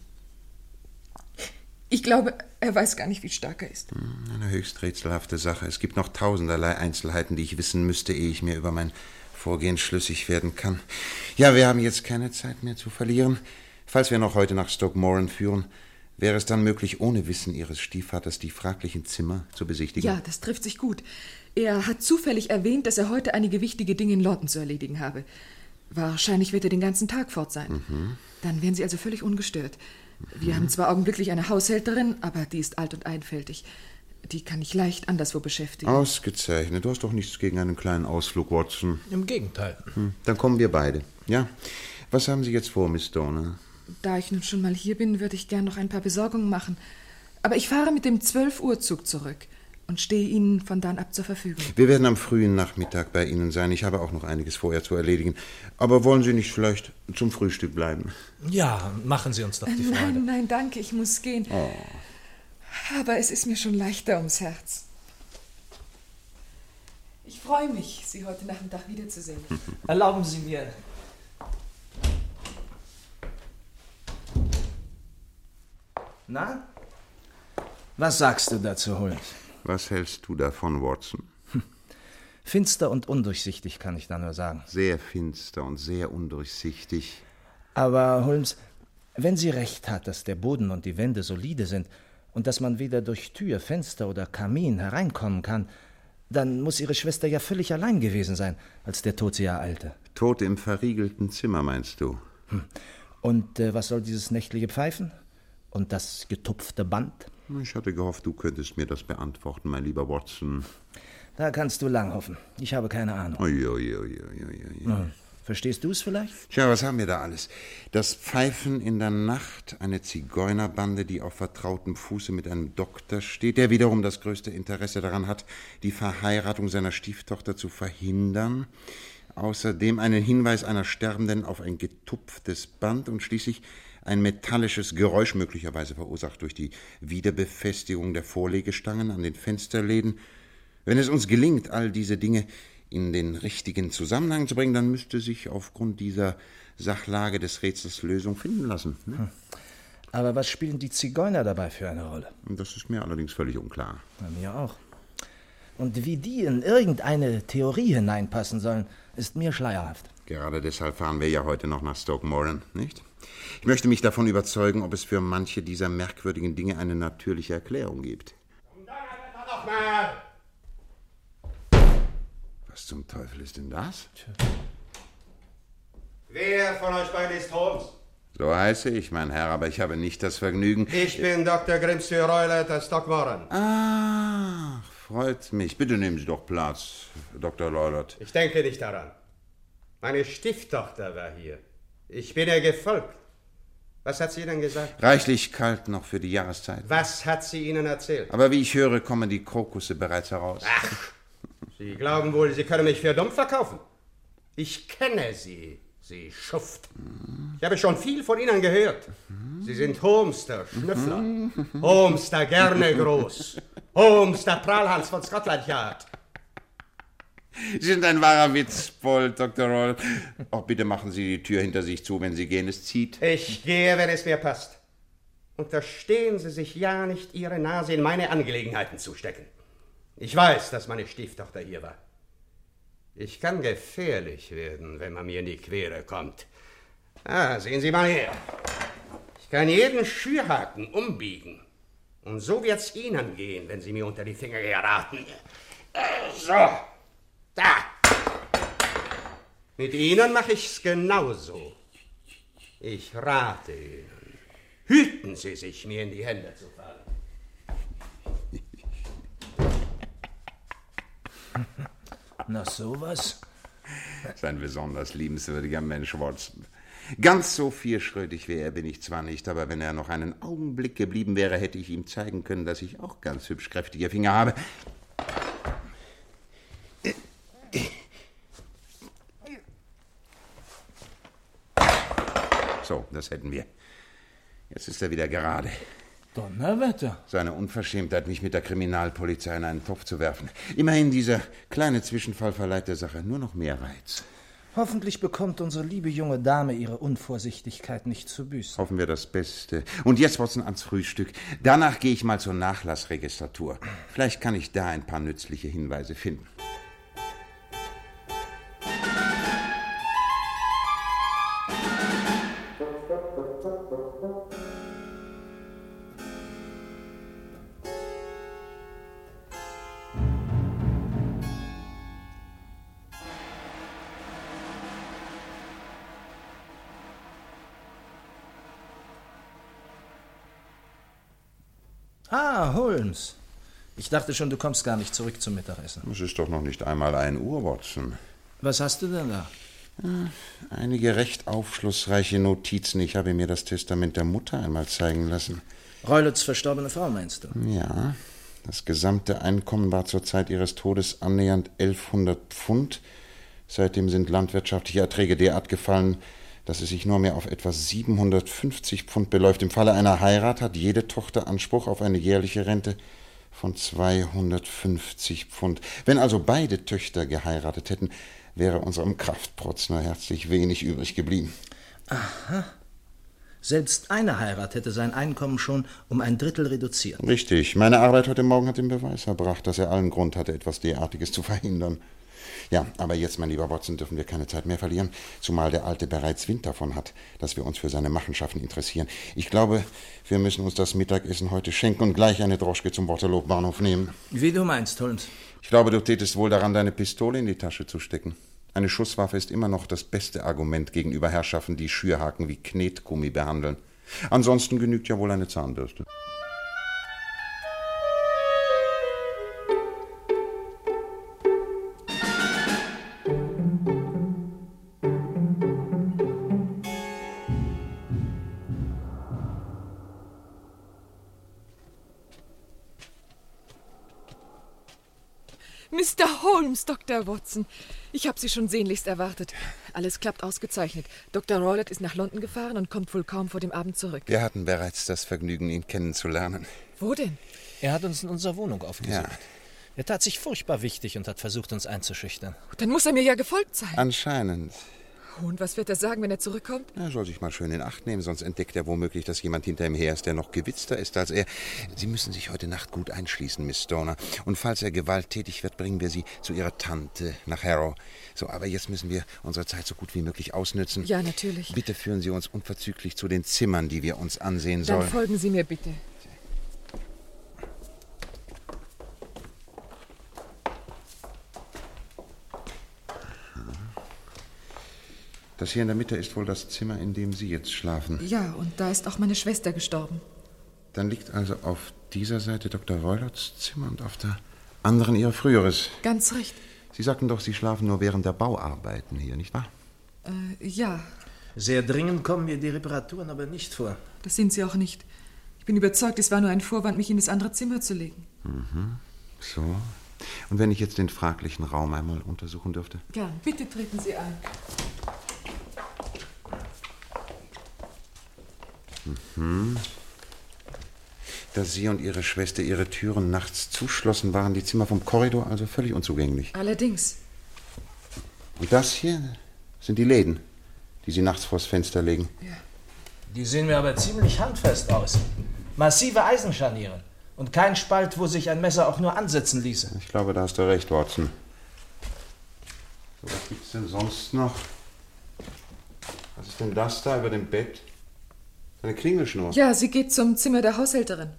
Ich glaube, er weiß gar nicht, wie stark er ist. Hm, eine höchst rätselhafte Sache. Es gibt noch tausenderlei Einzelheiten, die ich wissen müsste, ehe ich mir über mein Vorgehen schlüssig werden kann. Ja, wir haben jetzt keine Zeit mehr zu verlieren. Falls wir noch heute nach Stoke Moran führen, wäre es dann möglich, ohne Wissen Ihres Stiefvaters die fraglichen Zimmer zu besichtigen? Ja, das trifft sich gut. Er hat zufällig erwähnt, dass er heute einige wichtige Dinge in London zu erledigen habe. Wahrscheinlich wird er den ganzen Tag fort sein. Mhm. Dann wären Sie also völlig ungestört. Wir haben zwar augenblicklich eine Haushälterin, aber die ist alt und einfältig. Die kann ich leicht anderswo beschäftigen. Ausgezeichnet. Du hast doch nichts gegen einen kleinen Ausflug, Watson. Im Gegenteil. Hm, dann kommen wir beide. Ja? Was haben Sie jetzt vor, Miss Donner? Da ich nun schon mal hier bin, würde ich gern noch ein paar Besorgungen machen. Aber ich fahre mit dem 12-Uhr-Zug zurück und stehe Ihnen von dann ab zur Verfügung. Wir werden am frühen Nachmittag bei Ihnen sein. Ich habe auch noch einiges vorher zu erledigen. Aber wollen Sie nicht vielleicht zum Frühstück bleiben? Ja, machen Sie uns doch die Freude. Nein, nein, danke, ich muss gehen. Oh. Aber es ist mir schon leichter ums Herz. Ich freue mich, Sie heute Nachmittag wiederzusehen. Erlauben Sie mir. Na? Was sagst du dazu, Holmes? Was hältst du davon, Watson? Finster und undurchsichtig, kann ich da nur sagen. Sehr finster und sehr undurchsichtig. Aber, Holmes, wenn sie recht hat, dass der Boden und die Wände solide sind und dass man weder durch Tür, Fenster oder Kamin hereinkommen kann, dann muss ihre Schwester ja völlig allein gewesen sein, als der Tod sie ereilte. Tot im verriegelten Zimmer, meinst du? Und äh, was soll dieses nächtliche Pfeifen? Und das getupfte Band? Ich hatte gehofft, du könntest mir das beantworten, mein lieber Watson. Da kannst du lang hoffen. Ich habe keine Ahnung. Ui, ui, ui. Hm. Verstehst du es vielleicht? Tja, was haben wir da alles? Das Pfeifen in der Nacht, eine Zigeunerbande, die auf vertrautem Fuße mit einem Doktor steht, der wiederum das größte Interesse daran hat, die Verheiratung seiner Stieftochter zu verhindern. Außerdem einen Hinweis einer Sterbenden auf ein getupftes Band und schließlich ein metallisches Geräusch, möglicherweise verursacht durch die Wiederbefestigung der Vorlegestangen an den Fensterläden. Wenn es uns gelingt, all diese Dinge in den richtigen Zusammenhang zu bringen, dann müsste sich aufgrund dieser Sachlage des Rätsels Lösung finden lassen. Ne? Aber was spielen die Zigeuner dabei für eine Rolle? Das ist mir allerdings völlig unklar. Bei mir auch. Und wie die in irgendeine Theorie hineinpassen sollen, ist mir schleierhaft. Gerade deshalb fahren wir ja heute noch nach Stoke Moran, nicht? Ich möchte mich davon überzeugen, ob es für manche dieser merkwürdigen Dinge eine natürliche Erklärung gibt. Was zum Teufel ist denn das? Wer von euch beiden ist Holmes? So heiße ich, mein Herr, aber ich habe nicht das Vergnügen. Ich bin Dr. Grimsby Roylett aus Stockwarren. Ah, freut mich. Bitte nehmen Sie doch Platz, Dr. Roylett. Ich denke nicht daran. Meine Stieftochter war hier. Ich bin ihr gefolgt. Was hat sie denn gesagt? Reichlich kalt noch für die Jahreszeit. Was hat sie Ihnen erzählt? Aber wie ich höre, kommen die Krokusse bereits heraus. Ach, Sie glauben wohl, Sie können mich für dumm verkaufen. Ich kenne Sie, Sie Schuft. Ich habe schon viel von Ihnen gehört. Sie sind Holmes, der Schnüffler. Holmes, der gerne groß. Holmes, der Prahlhans von Scotland Yard. Sie sind ein wahrer Witzbold, Dr. Roll. Auch bitte machen Sie die Tür hinter sich zu, wenn Sie gehen. Es zieht. Ich gehe, wenn es mir passt. Unterstehen Sie sich ja nicht, Ihre Nase in meine Angelegenheiten zu stecken. Ich weiß, dass meine Stieftochter hier war. Ich kann gefährlich werden, wenn man mir in die Quere kommt. Ah, sehen Sie mal her. Ich kann jeden Schürhaken umbiegen. Und so wird's Ihnen gehen, wenn Sie mir unter die Finger geraten. So, da. Mit Ihnen mache ich's genauso. Ich rate Ihnen, hüten Sie sich, mir in die Hände zu fallen. Na sowas? Das ist ein besonders liebenswürdiger Mensch, Watson. Ganz so vierschrötig wie er bin ich zwar nicht, aber wenn er noch einen Augenblick geblieben wäre, hätte ich ihm zeigen können, dass ich auch ganz hübsch kräftige Finger habe. So, das hätten wir. Jetzt ist er wieder gerade. Donnerwetter. Seine Unverschämtheit, mich mit der Kriminalpolizei in einen Topf zu werfen. Immerhin, dieser kleine Zwischenfall verleiht der Sache nur noch mehr Reiz. Hoffentlich bekommt unsere liebe junge Dame ihre Unvorsichtigkeit nicht zu büßen. Hoffen wir das Beste. Und jetzt, Watson, ans Frühstück. Danach gehe ich mal zur Nachlassregistratur. Vielleicht kann ich da ein paar nützliche Hinweise finden. Dachte schon, du kommst gar nicht zurück zum Mittagessen. Es ist doch noch nicht einmal ein Uhr, Watson. Was hast du denn da? Einige recht aufschlussreiche Notizen. Ich habe mir das Testament der Mutter einmal zeigen lassen. Reulets verstorbene Frau, meinst du? Ja, das gesamte Einkommen war zur Zeit ihres Todes annähernd 1100 Pfund. Seitdem sind landwirtschaftliche Erträge derart gefallen, dass es sich nur mehr auf etwa 750 Pfund beläuft. Im Falle einer Heirat hat jede Tochter Anspruch auf eine jährliche Rente von 250 Pfund. Wenn also beide Töchter geheiratet hätten, wäre unserem Kraftprotz nur herzlich wenig übrig geblieben. Aha. Selbst eine Heirat hätte sein Einkommen schon um ein Drittel reduziert. Richtig. Meine Arbeit heute Morgen hat den Beweis erbracht, dass er allen Grund hatte, etwas derartiges zu verhindern. Ja, aber jetzt, mein lieber Watson, dürfen wir keine Zeit mehr verlieren, zumal der Alte bereits Wind davon hat, dass wir uns für seine Machenschaften interessieren. Ich glaube, wir müssen uns das Mittagessen heute schenken und gleich eine Droschke zum Waterloo-Bahnhof nehmen. Wie du meinst, Holmes. Ich glaube, du tätest wohl daran, deine Pistole in die Tasche zu stecken. Eine Schusswaffe ist immer noch das beste Argument gegenüber Herrschaften, die Schürhaken wie Knetgummi behandeln. Ansonsten genügt ja wohl eine Zahnbürste. Dr. Watson. Ich habe Sie schon sehnlichst erwartet. Alles klappt ausgezeichnet. Dr. Rowlett ist nach London gefahren und kommt wohl kaum vor dem Abend zurück. Wir hatten bereits das Vergnügen, ihn kennenzulernen. Wo denn? Er hat uns in unserer Wohnung aufgesucht. Ja. Er tat sich furchtbar wichtig und hat versucht, uns einzuschüchtern. Dann muss er mir ja gefolgt sein. Anscheinend. Und was wird er sagen, wenn er zurückkommt? Er soll sich mal schön in Acht nehmen, sonst entdeckt er womöglich, dass jemand hinter ihm her ist, der noch gewitzter ist als er. Sie müssen sich heute Nacht gut einschließen, Miss Stoner. Und falls er gewalttätig wird, bringen wir Sie zu Ihrer Tante nach Harrow. So, aber jetzt müssen wir unsere Zeit so gut wie möglich ausnützen. Ja, natürlich. Bitte führen Sie uns unverzüglich zu den Zimmern, die wir uns ansehen Dann sollen. folgen Sie mir bitte. Das hier in der Mitte ist wohl das Zimmer, in dem Sie jetzt schlafen. Ja, und da ist auch meine Schwester gestorben. Dann liegt also auf dieser Seite Dr. Reulerts Zimmer und auf der anderen Ihr früheres. Ganz recht. Sie sagten doch, Sie schlafen nur während der Bauarbeiten hier, nicht wahr? Äh, ja, Sehr dringend kommen mir die Reparaturen aber nicht vor. das sind Sie auch nicht. Ich bin überzeugt, es war nur ein Vorwand, mich in das andere Zimmer zu legen. So. Und wenn ich jetzt den fraglichen Raum einmal untersuchen dürfte? Gern. Bitte treten Sie ein. Da Sie und Ihre Schwester Ihre Türen nachts zuschlossen, waren die Zimmer vom Korridor also völlig unzugänglich. Allerdings. Und das hier sind die Läden, die Sie nachts vors Fenster legen. Die sehen mir aber ziemlich handfest aus. Massive Eisenscharniere. Und kein Spalt, wo sich ein Messer auch nur ansetzen ließe. Ich glaube, da hast du recht, Watson. So, was gibt's denn sonst noch? Was ist denn das da über dem Bett? Eine Klingelschnur. Ja, sie geht zum Zimmer der Haushälterin.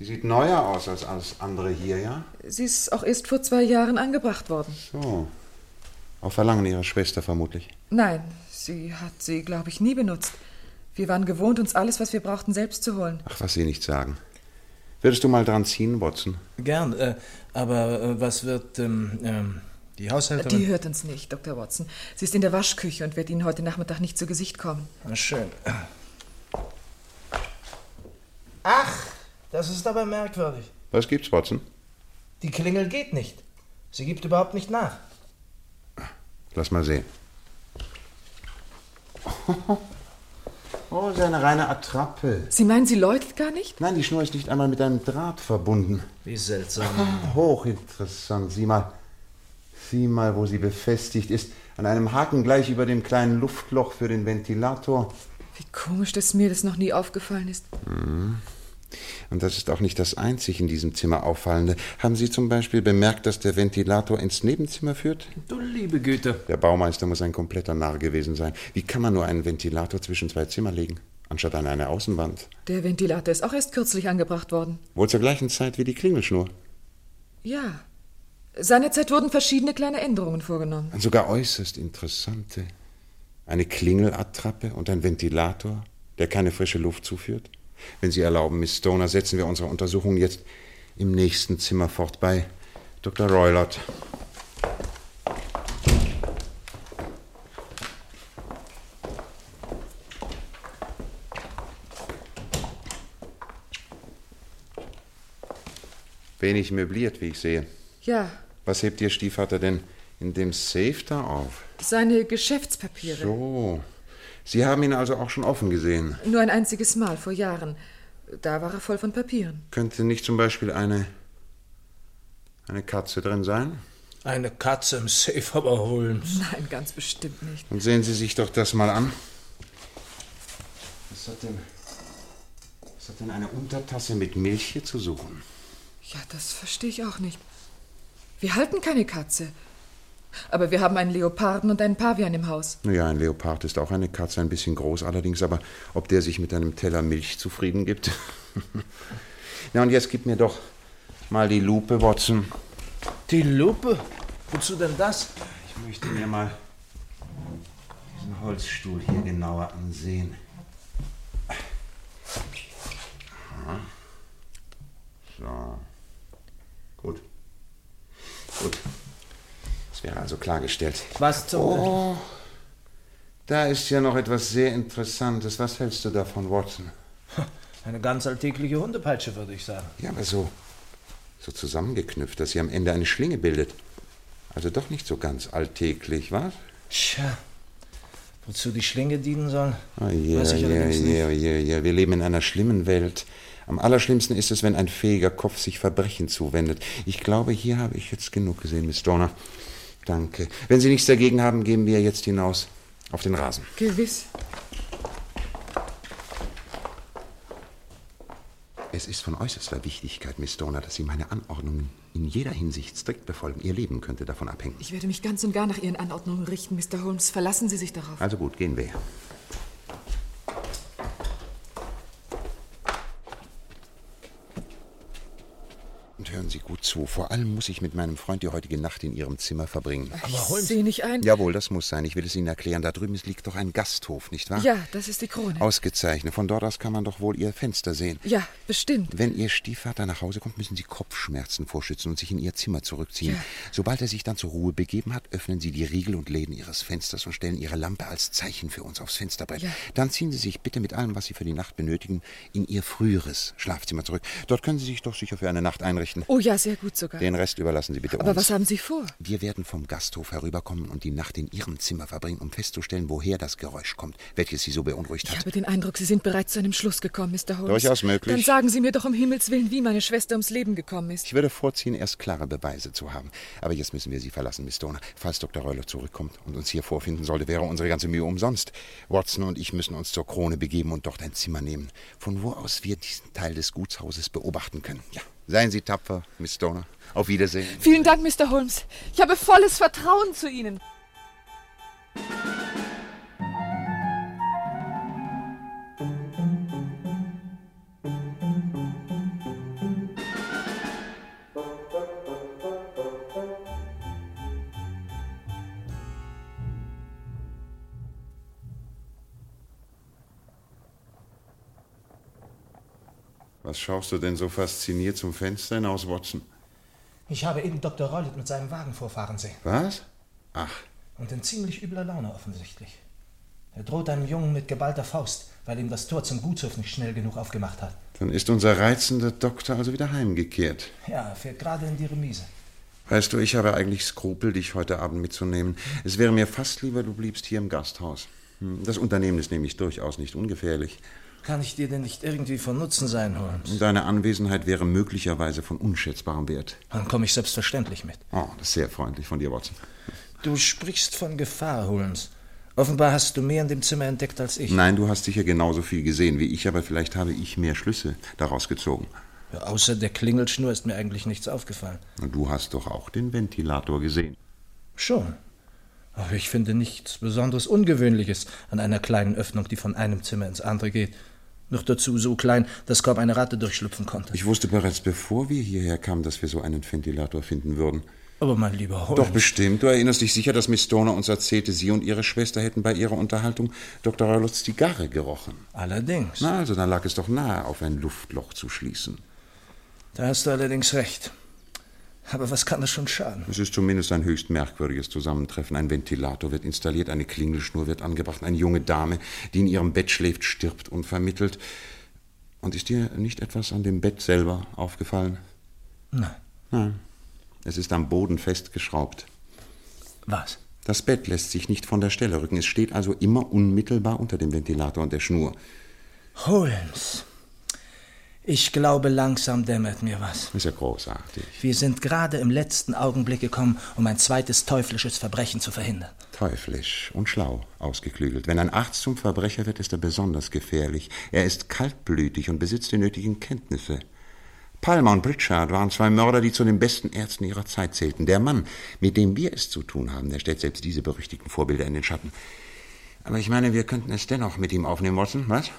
Die sieht neuer aus als alles andere hier, ja? Sie ist auch erst vor zwei Jahren angebracht worden. So. Auf Verlangen Ihrer Schwester vermutlich. Nein, sie hat sie, glaube ich, nie benutzt. Wir waren gewohnt, uns alles, was wir brauchten, selbst zu holen. Ach, was Sie nicht sagen. Würdest du mal dran ziehen, Watson? Gern, äh, aber äh, was wird ähm, ähm, die Haushälterin? Die hört uns nicht, Dr. Watson. Sie ist in der Waschküche und wird Ihnen heute Nachmittag nicht zu Gesicht kommen. Na, schön. Ach, das ist aber merkwürdig. Was gibt's, Watson? Die Klingel geht nicht. Sie gibt überhaupt nicht nach. Lass mal sehen. Oh, ist ja eine reine Attrappe. Sie meinen, sie läutet gar nicht? Nein, die Schnur ist nicht einmal mit einem Draht verbunden. Wie seltsam. Hochinteressant. Sieh mal. Sieh mal, wo sie befestigt ist. An einem Haken gleich über dem kleinen Luftloch für den Ventilator. Wie komisch, dass mir das noch nie aufgefallen ist. Und das ist auch nicht das einzig in diesem Zimmer Auffallende. Haben Sie zum Beispiel bemerkt, dass der Ventilator ins Nebenzimmer führt? Du liebe Güte. Der Baumeister muss ein kompletter Narr gewesen sein. Wie kann man nur einen Ventilator zwischen zwei Zimmer legen, anstatt an eine Außenwand? Der Ventilator ist auch erst kürzlich angebracht worden. Wohl zur gleichen Zeit wie die Klingelschnur. Ja. Seinerzeit wurden verschiedene kleine Änderungen vorgenommen. Und sogar äußerst interessante. Eine Klingelattrappe und ein Ventilator, der keine frische Luft zuführt. Wenn Sie erlauben, Miss Stoner, setzen wir unsere Untersuchung jetzt im nächsten Zimmer fort bei Dr. Roylott. Wenig möbliert, wie ich sehe. Ja, Was hebt Ihr Stiefvater denn in dem Safe da auf? seine Geschäftspapiere. So. Sie haben ihn also auch schon offen gesehen. Nur ein einziges Mal, vor Jahren. Da war er voll von Papieren. Könnte nicht zum Beispiel eine. eine Katze drin sein? Eine Katze im Safe, aber Holmes. Nein, ganz bestimmt nicht. Und sehen Sie sich doch das mal an. Was hat denn. Was hat denn eine Untertasse mit Milch hier zu suchen? Ja, das verstehe ich auch nicht. Wir halten keine Katze. Aber wir haben einen Leoparden und einen Pavian im Haus. Naja, ein Leopard ist auch eine Katze, ein bisschen groß allerdings, aber ob der sich mit einem Teller Milch zufrieden gibt? Na, und jetzt gib mir doch mal die Lupe, Watson. Die Lupe? Wozu denn das? Ich möchte mir mal diesen Holzstuhl hier genauer ansehen. Aha. So. Gut. Gut. Das wäre also klargestellt. Was zum. Oh, da ist ja noch etwas sehr Interessantes. Was hältst du davon, Watson? Eine ganz alltägliche Hundepeitsche, würde ich sagen. Ja, aber so, so zusammengeknüpft, dass sie am Ende eine Schlinge bildet. Also doch nicht so ganz alltäglich, was? Tja, wozu die Schlinge dienen soll, Oh je, weiß ich je, allerdings je, nicht. je, je. Wir leben in einer schlimmen Welt. Am allerschlimmsten ist es, wenn ein fähiger Kopf sich Verbrechen zuwendet. Ich glaube, hier habe ich jetzt genug gesehen, Miss Stoner. Danke. Wenn Sie nichts dagegen haben, gehen wir jetzt hinaus auf den Rasen. Gewiss. Es ist von äußerster Wichtigkeit, Miss Stoner, dass Sie meine Anordnungen in jeder Hinsicht strikt befolgen. Ihr Leben könnte davon abhängen. Ich werde mich ganz und gar nach Ihren Anordnungen richten, Mr. Holmes. Verlassen Sie sich darauf. Also gut, gehen wir. Und hören Sie gut zu. Vor allem muss ich mit meinem Freund die heutige Nacht in Ihrem Zimmer verbringen. ich sehe nicht ein. Jawohl, das muss sein. Ich will es Ihnen erklären. Da drüben liegt doch ein Gasthof, nicht wahr? Ja, das ist die Krone. Ausgezeichnet. Von dort aus kann man doch wohl Ihr Fenster sehen. Ja, bestimmt. Wenn Ihr Stiefvater nach Hause kommt, müssen Sie Kopfschmerzen vorschützen und sich in Ihr Zimmer zurückziehen. Ja. Sobald er sich dann zur Ruhe begeben hat, öffnen Sie die Riegel und Läden Ihres Fensters und stellen Ihre Lampe als Zeichen für uns aufs Fensterbrett. Ja. Dann ziehen Sie sich bitte mit allem, was Sie für die Nacht benötigen, in Ihr früheres Schlafzimmer zurück. Dort können Sie sich doch sicher für eine Nacht einrichten. Oh ja, sehr gut sogar. Den Rest überlassen Sie bitte Aber uns. was haben Sie vor? Wir werden vom Gasthof herüberkommen und die Nacht in Ihrem Zimmer verbringen, um festzustellen, woher das Geräusch kommt, welches Sie so beunruhigt Ich hat. habe den Eindruck, Sie sind bereits zu einem Schluss gekommen, Mr. Holmes. Durchaus möglich. Dann sagen Sie mir doch um Himmels Willen, wie meine Schwester ums Leben gekommen ist. Ich würde vorziehen, erst klare Beweise zu haben. Aber jetzt müssen wir Sie verlassen, Miss Stoner. Falls Dr. Reuler zurückkommt und uns hier vorfinden sollte, wäre unsere ganze Mühe umsonst. Watson und ich müssen uns zur Krone begeben und dort ein Zimmer nehmen, von wo aus wir diesen Teil des Gutshauses beobachten können. Ja, seien Sie tapfer, Miss Stoner. Auf Wiedersehen. Vielen Dank, Mr. Holmes. Ich habe volles Vertrauen zu Ihnen. Was schaust du denn so fasziniert zum Fenster hinaus, Watson? Ich habe eben Dr. Rollet mit seinem Wagen vorfahren sehen. Was? Ach, Und in ziemlich übler Laune offensichtlich. Er droht einem Jungen mit geballter Faust, weil ihm das Tor zum Gutshof nicht schnell genug aufgemacht hat. dann ist unser reizender Doktor also wieder heimgekehrt. Ja, fährt gerade in die Remise. Weißt du, ich habe eigentlich Skrupel, dich heute Abend mitzunehmen. Es wäre mir fast lieber, du bliebst hier im Gasthaus. Hm, Das Unternehmen ist nämlich durchaus nicht ungefährlich. Kann ich dir denn nicht irgendwie von Nutzen sein, Holmes? Deine Anwesenheit wäre möglicherweise von unschätzbarem Wert. Dann komme ich selbstverständlich mit. Oh, das ist sehr freundlich von dir, Watson. Du sprichst von Gefahr, Holmes. Offenbar hast du mehr in dem Zimmer entdeckt als ich. Nein, du hast sicher genauso viel gesehen wie ich, aber vielleicht habe ich mehr Schlüsse daraus gezogen. Ja, außer der Klingelschnur ist mir eigentlich nichts aufgefallen. Und du hast doch auch den Ventilator gesehen. Schon. Aber ich finde nichts besonders Ungewöhnliches an einer kleinen Öffnung, die von einem Zimmer ins andere geht. Noch dazu so klein, dass kaum eine Ratte durchschlüpfen konnte. Ich wusste bereits, bevor wir hierher kamen, dass wir so einen Ventilator finden würden. Aber mein lieber Holmes. Doch bestimmt. Du erinnerst dich sicher, dass Miss Stoner uns erzählte, sie und ihre Schwester hätten bei ihrer Unterhaltung Dr. Reulerts Zigarre gerochen. Allerdings. Na, also dann lag es doch nahe, auf ein Luftloch zu schließen. Da hast du allerdings recht. Aber was kann das schon schaden? Es ist zumindest ein höchst merkwürdiges Zusammentreffen. Ein Ventilator wird installiert, eine Klingelschnur wird angebracht, eine junge Dame, die in ihrem Bett schläft, stirbt unvermittelt. Und ist dir nicht etwas an dem Bett selber aufgefallen? Nein. Nein. Es ist am Boden festgeschraubt. Was? Das Bett lässt sich nicht von der Stelle rücken. Es steht also immer unmittelbar unter dem Ventilator und der Schnur. Holmes. Ich glaube, langsam dämmert mir was. Ist ja großartig. Wir sind gerade im letzten Augenblick gekommen, um ein zweites teuflisches Verbrechen zu verhindern. Teuflisch und schlau ausgeklügelt. Wenn ein Arzt zum Verbrecher wird, ist er besonders gefährlich. Er ist kaltblütig und besitzt die nötigen Kenntnisse. Palmer und Pritchard waren zwei Mörder, die zu den besten Ärzten ihrer Zeit zählten. Der Mann, mit dem wir es zu tun haben, der stellt selbst diese berüchtigten Vorbilder in den Schatten. Aber ich meine, wir könnten es dennoch mit ihm aufnehmen, Watson, was?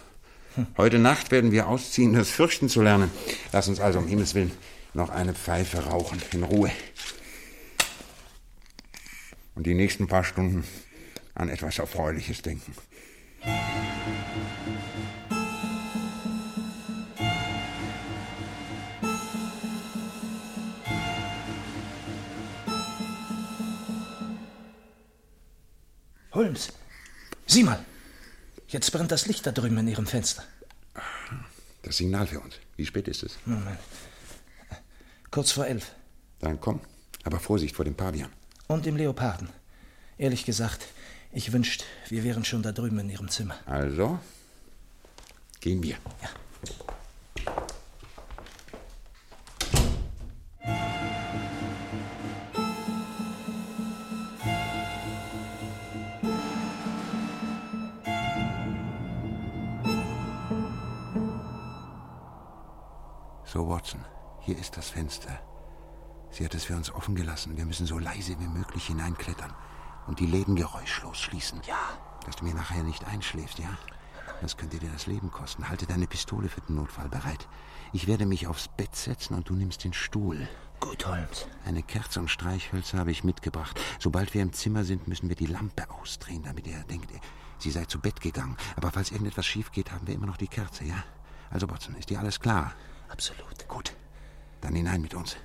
Heute Nacht werden wir ausziehen, das Fürchten zu lernen. Lass uns also um Himmels Willen noch eine Pfeife rauchen, in Ruhe. Und die nächsten paar Stunden an etwas Erfreuliches denken. Holmes, sieh mal. Jetzt brennt das Licht da drüben in Ihrem Fenster. Das Signal für uns. Wie spät ist es? Moment. Kurz vor elf. Dann komm. Aber Vorsicht vor dem Pavian. Und dem Leoparden. Ehrlich gesagt, ich wünschte, wir wären schon da drüben in Ihrem Zimmer. Also, gehen wir. Ja. So, Watson, hier ist das Fenster. Sie hat es für uns offen gelassen. Wir müssen so leise wie möglich hineinklettern und die Läden geräuschlos schließen. Ja. Dass du mir nachher nicht einschläfst, ja? Das könnte dir das Leben kosten. Halte deine Pistole für den Notfall bereit. Ich werde mich aufs Bett setzen und du nimmst den Stuhl. Gut, Holmes. Eine Kerze und Streichhölzer habe ich mitgebracht. Sobald wir im Zimmer sind, müssen wir die Lampe ausdrehen, damit er denkt, sie sei zu Bett gegangen. Aber falls irgendetwas schief geht, haben wir immer noch die Kerze, ja? Also, Watson, ist dir alles klar? Absolut. Gut. Dann hinein mit uns.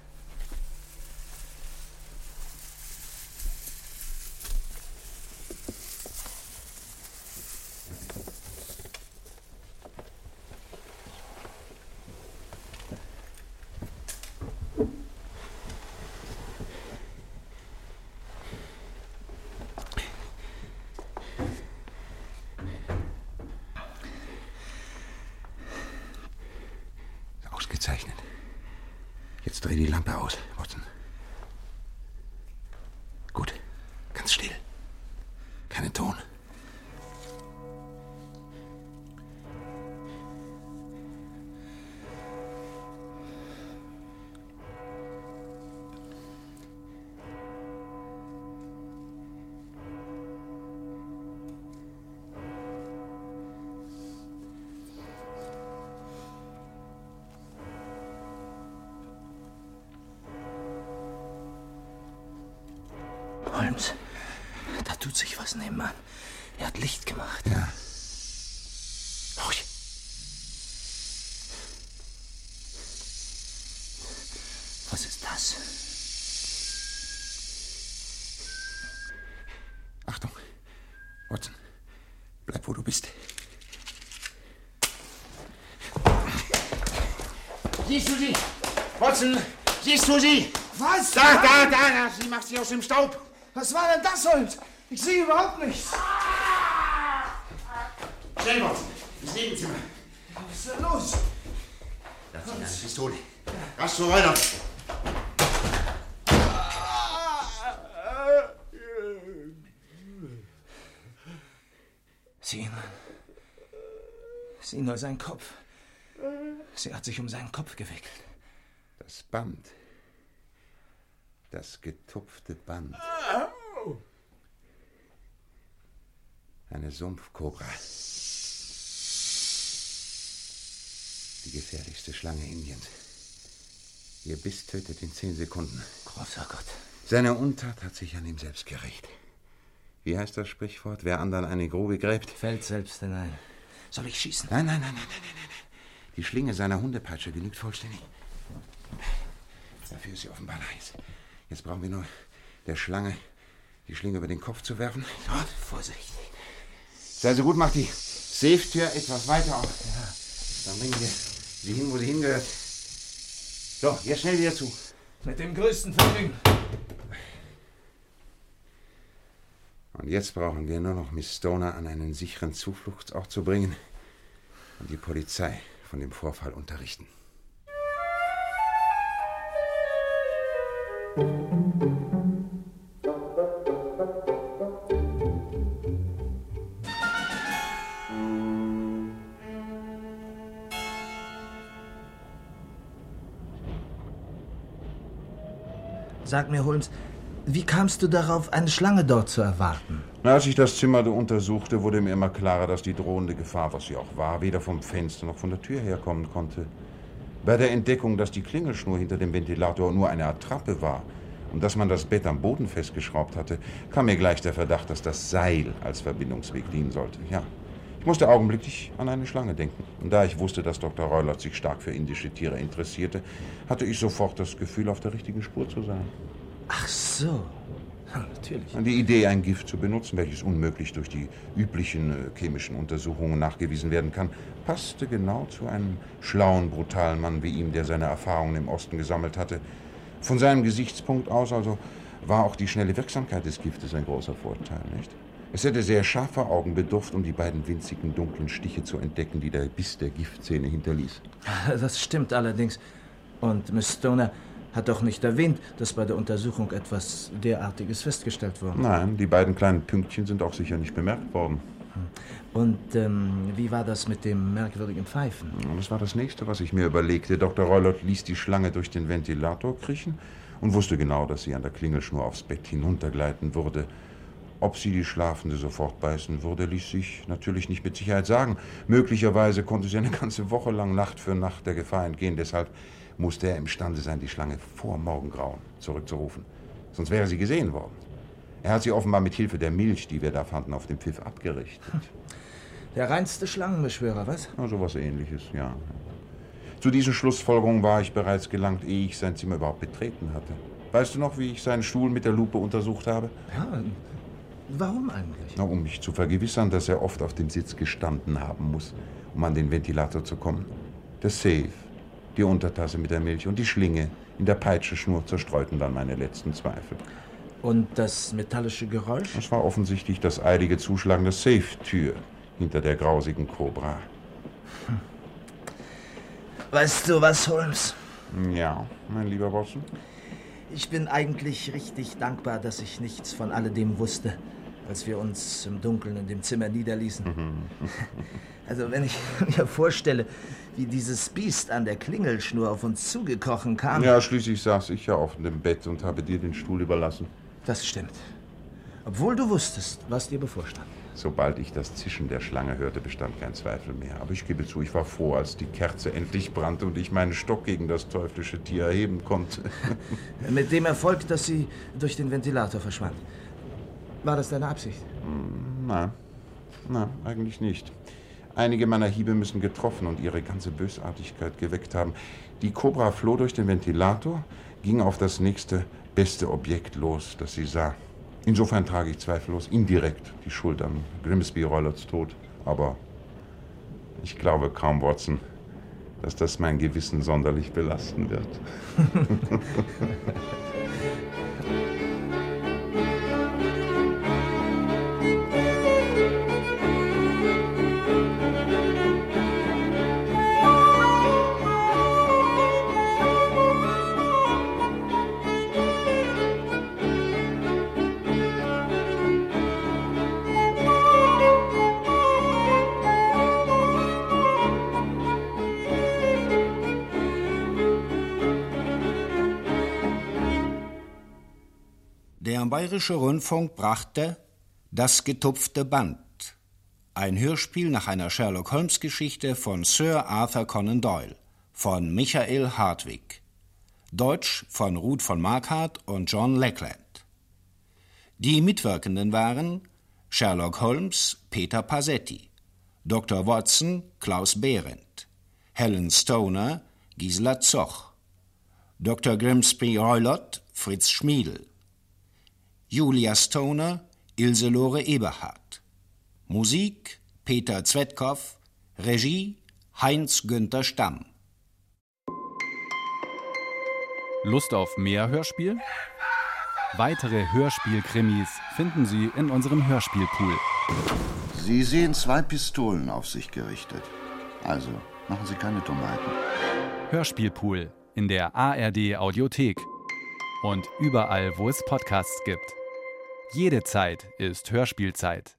Tut sich was nebenan. Er hat Licht gemacht. Ja. Ruhig. Was ist das? Achtung. Watson, bleib, wo du bist. Siehst du sie? Watson, siehst du sie? Was? Da, da, da, da. Sie macht sie aus dem Staub. Was war denn das, Holmes? Ich sehe überhaupt nichts. Schnell, Watson. Ins Nebenzimmer. Was ist denn los? Da zieh deine Pistole. Rasch zur Räuber. Sieh nur. Sieh nur seinen Kopf. Sie hat sich um seinen Kopf gewickelt. Das Band. Das getupfte Band. Eine Sumpfkobra. Die gefährlichste Schlange Indiens. Ihr Biss tötet in zehn Sekunden. Großer Gott. Seine Untat hat sich an ihm selbst gerecht. Wie heißt das Sprichwort? Wer anderen eine Grube gräbt? Fällt selbst hinein. Soll ich schießen? Nein, nein, nein, nein, nein, nein. Die Schlinge seiner Hundepeitsche genügt vollständig. Dafür ist sie offenbar heiß. Jetzt brauchen wir nur der Schlange die Schlinge über den Kopf zu werfen. Dort, vorsichtig. Sei so gut, mach die Safe-Tür etwas weiter auf. Ja. Dann bringen wir sie hin, wo sie hingehört. So, jetzt schnell wieder zu. Mit dem größten Vergnügen. Und jetzt brauchen wir nur noch Miss Stoner an einen sicheren Zufluchtsort zu bringen und die Polizei von dem Vorfall unterrichten. Sag mir, Holmes, wie kamst du darauf, eine Schlange dort zu erwarten? Als ich das Zimmer untersuchte, wurde mir immer klarer, dass die drohende Gefahr, was sie auch war, weder vom Fenster noch von der Tür herkommen konnte. Bei der Entdeckung, dass die Klingelschnur hinter dem Ventilator nur eine Attrappe war und dass man das Bett am Boden festgeschraubt hatte, kam mir gleich der Verdacht, dass das Seil als Verbindungsweg dienen sollte. Ja, ich musste augenblicklich an eine Schlange denken. Und da ich wusste, dass Dr. Reulert sich stark für indische Tiere interessierte, hatte ich sofort das Gefühl, auf der richtigen Spur zu sein. Ach so. Ja, natürlich. Die Idee, ein Gift zu benutzen, welches unmöglich durch die üblichen äh, chemischen Untersuchungen nachgewiesen werden kann, passte genau zu einem schlauen, brutalen Mann wie ihm, der seine Erfahrungen im Osten gesammelt hatte. Von seinem Gesichtspunkt aus also war auch die schnelle Wirksamkeit des Giftes ein großer Vorteil, nicht? Es hätte sehr scharfer Augen bedurft, um die beiden winzigen dunklen Stiche zu entdecken, die der Biss der Giftzähne hinterließ. Das stimmt allerdings. Und Miss Stoner hat doch nicht erwähnt, dass bei der Untersuchung etwas derartiges festgestellt wurde. Nein, die beiden kleinen Pünktchen sind auch sicher nicht bemerkt worden. Und ähm, wie war das mit dem merkwürdigen Pfeifen? Das war das nächste, was ich mir überlegte. Dr. Reulot ließ die Schlange durch den Ventilator kriechen und wusste genau, dass sie an der Klingelschnur aufs Bett hinuntergleiten würde. Ob sie die Schlafende sofort beißen würde, ließ sich natürlich nicht mit Sicherheit sagen. Möglicherweise konnte sie eine ganze Woche lang Nacht für Nacht der Gefahr entgehen. Deshalb musste er imstande sein, die Schlange vor Morgengrauen zurückzurufen. Sonst wäre sie gesehen worden. Er hat sie offenbar mit Hilfe der Milch, die wir da fanden, auf dem Pfiff abgerichtet. Der reinste Schlangenbeschwörer, was? Na, sowas ähnliches, ja. Zu diesen Schlussfolgerungen war ich bereits gelangt, ehe ich sein Zimmer überhaupt betreten hatte. Weißt du noch, wie ich seinen Stuhl mit der Lupe untersucht habe? Ja, warum eigentlich? Na, um mich zu vergewissern, dass er oft auf dem Sitz gestanden haben muss, um an den Ventilator zu kommen. Der Safe, die Untertasse mit der Milch und die Schlinge in der Peitschenschnur zerstreuten dann meine letzten Zweifel. Und das metallische Geräusch? Das war offensichtlich das eilige Zuschlagen der Safe-Tür hinter der grausigen Cobra. Hm. Weißt du was, Holmes? Ja, mein lieber Watson? Ich bin eigentlich richtig dankbar, dass ich nichts von alledem wusste, als wir uns im Dunkeln in dem Zimmer niederließen. Also wenn ich mir vorstelle, wie dieses Biest an der Klingelschnur auf uns zugekrochen kam. Ja, schließlich saß ich ja auf dem Bett und habe dir den Stuhl überlassen. Das stimmt. Obwohl du wusstest, was dir bevorstand. Sobald ich das Zischen der Schlange hörte, bestand kein Zweifel mehr. Aber ich gebe zu, ich war froh, als die Kerze endlich brannte und ich meinen Stock gegen das teuflische Tier erheben konnte. Mit dem Erfolg, dass sie durch den Ventilator verschwand. War das deine Absicht? Hm, nein, nein, eigentlich nicht. Einige meiner Hiebe müssen getroffen und ihre ganze Bösartigkeit geweckt haben. Die Cobra floh durch den Ventilator, ging auf das nächste beste Objekt los, das sie sah. Insofern trage ich zweifellos indirekt die Schuld an Grimsby Rollards Tod. Aber ich glaube kaum, Watson, dass das mein Gewissen sonderlich belasten wird. Bayerische Rundfunk brachte Das getupfte Band, ein Hörspiel nach einer Sherlock Holmes Geschichte von Sir Arthur Conan Doyle von Michael Hartwig. Deutsch von Ruth von Marquardt und John Lackland. Die Mitwirkenden waren Sherlock Holmes Peter Pasetti, Dr. Watson Klaus Behrendt, Helen Stoner Gisela Zoch, Dr. Grimsby Roylott Fritz Schmiedel, Julia Stoner, Ilse-Lore Eberhardt. Musik Peter Zwetkow, Regie Heinz-Günther Stamm. Lust auf mehr Hörspiel? Weitere Hörspielkrimis finden Sie in unserem Hörspielpool. Sie sehen zwei Pistolen auf sich gerichtet. Also, machen Sie keine Dummheiten. Hörspielpool in der ARD Audiothek und überall, wo es Podcasts gibt. Jede Zeit ist Hörspielzeit.